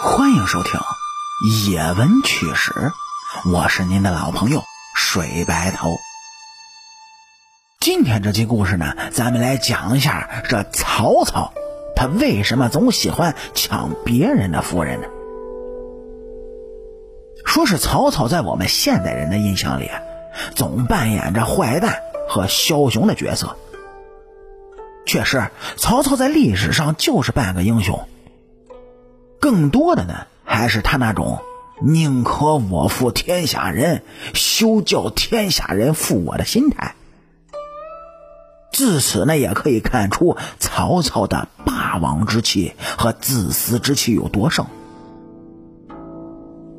欢迎收听《野闻趣史》，我是您的老朋友水白头。今天这期故事呢，咱们来讲一下这曹操，他为什么总喜欢抢别人的夫人呢？说是曹操在我们现代人的印象里，总扮演着坏蛋和枭雄的角色。确实，曹操在历史上就是半个英雄。更多的呢，还是他那种宁可我负天下人，休叫天下人负我的心态。自此呢，也可以看出曹操的霸王之气和自私之气有多盛。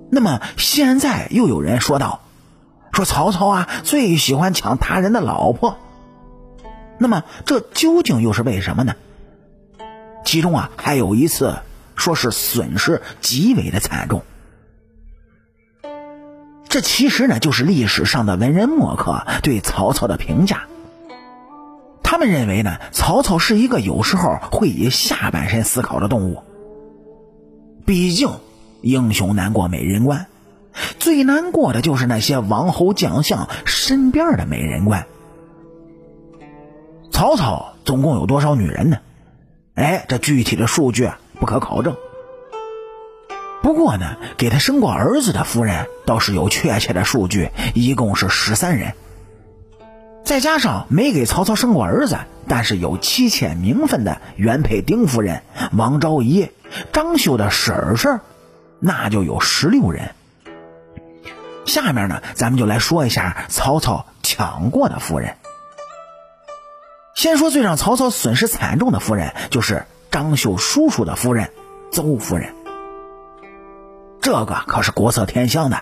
那么现在又有人说道，说曹操啊最喜欢抢他人的老婆。那么这究竟又是为什么呢？其中啊还有一次说是损失极为的惨重。这其实呢就是历史上的文人墨客对曹操的评价。他们认为呢曹操是一个有时候会以下半身思考的动物。毕竟。英雄难过美人关，最难过的就是那些王侯将相身边的美人关。曹操总共有多少女人呢？哎，这具体的数据不可考证。不过呢，给他生过儿子的夫人倒是有确切的数据，一共是十三人。再加上没给曹操生过儿子，但是有妻妾名分的原配丁夫人王昭仪、张绣的婶婶。那就有十六人。下面呢，咱们就来说一下曹操抢过的夫人。先说最让曹操损失惨重的夫人，就是张绣叔叔的夫人邹夫人。这个可是国色天香的。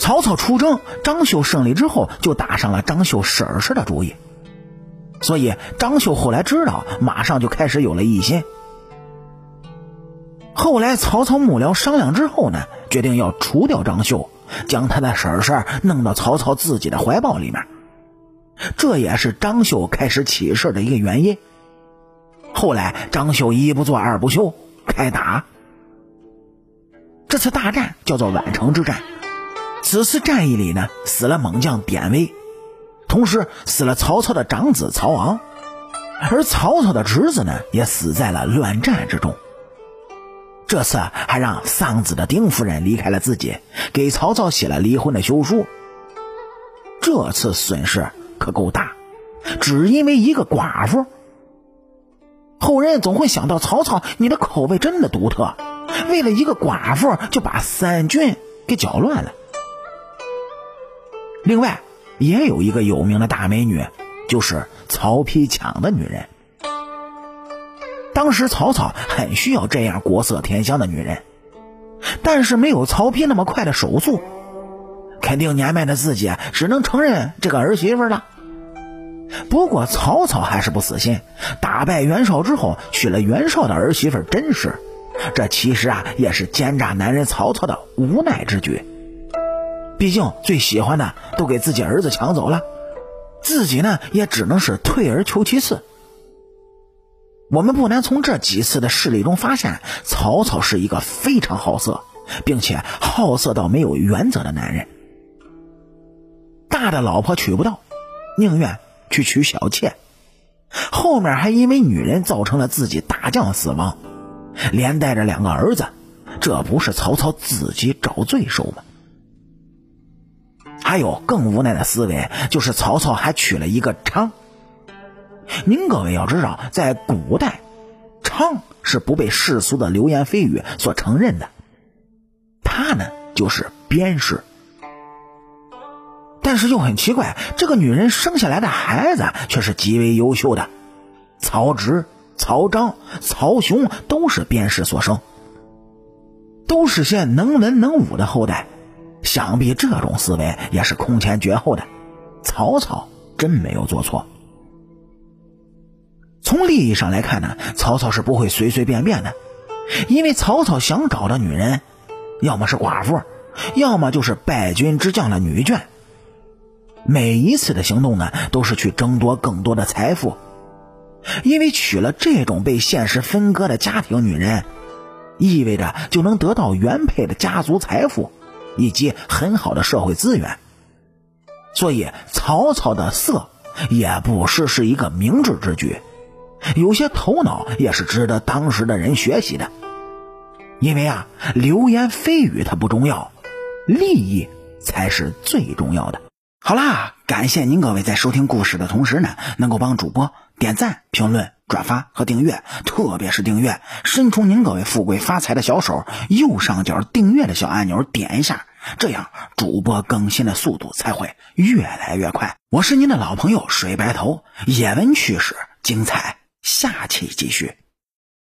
曹操出征，张绣胜利之后，就打上了张绣婶婶的主意。所以张绣后来知道，马上就开始有了异心。后来曹操幕僚商量之后呢，决定要除掉张绣，将他的婶婶弄到曹操自己的怀抱里面。这也是张绣开始起事的一个原因。后来张绣一不做二不休，开打。这次大战叫做宛城之战。此次战役里呢，死了猛将典韦，同时死了曹操的长子曹昂，而曹操的侄子呢，也死在了乱战之中。这次还让丧子的丁夫人离开了自己，给曹操写了离婚的休书。这次损失可够大，只因为一个寡妇。后人总会想到曹操，你的口味真的独特，为了一个寡妇就把三军给搅乱了。另外，也有一个有名的大美女，就是曹丕抢的女人。当时曹操很需要这样国色天香的女人，但是没有曹丕那么快的手速，肯定年迈的自己只能承认这个儿媳妇了。不过曹操还是不死心，打败袁绍之后娶了袁绍的儿媳妇甄氏，这其实啊也是奸诈男人曹操的无奈之举。毕竟最喜欢的都给自己儿子抢走了，自己呢也只能是退而求其次。我们不难从这几次的事例中发现，曹操是一个非常好色，并且好色到没有原则的男人。大的老婆娶不到，宁愿去娶小妾，后面还因为女人造成了自己大将死亡，连带着两个儿子，这不是曹操自己找罪受吗？还有更无奈的思维，就是曹操还娶了一个娼。您各位要知道，在古代，娼是不被世俗的流言蜚语所承认的。他呢，就是边氏。但是又很奇怪，这个女人生下来的孩子却是极为优秀的。曹植、曹彰、曹雄都是边氏所生，都是些能文能武的后代。想必这种思维也是空前绝后的。曹操真没有做错。从利益上来看呢，曹操是不会随随便便的，因为曹操想找的女人，要么是寡妇，要么就是败军之将的女眷。每一次的行动呢，都是去争夺更多的财富，因为娶了这种被现实分割的家庭女人，意味着就能得到原配的家族财富以及很好的社会资源。所以，曹操的色也不失是一个明智之举，有些头脑也是值得当时的人学习的。因为啊，流言蜚语它不重要，利益才是最重要的。好啦，感谢您各位在收听故事的同时呢，能够帮主播点赞、评论、转发和订阅，特别是订阅，伸出您各位富贵发财的小手，右上角订阅的小按钮点一下。这样，主播更新的速度才会越来越快。我是您的老朋友水白头，野闻趣事精彩，下期继续。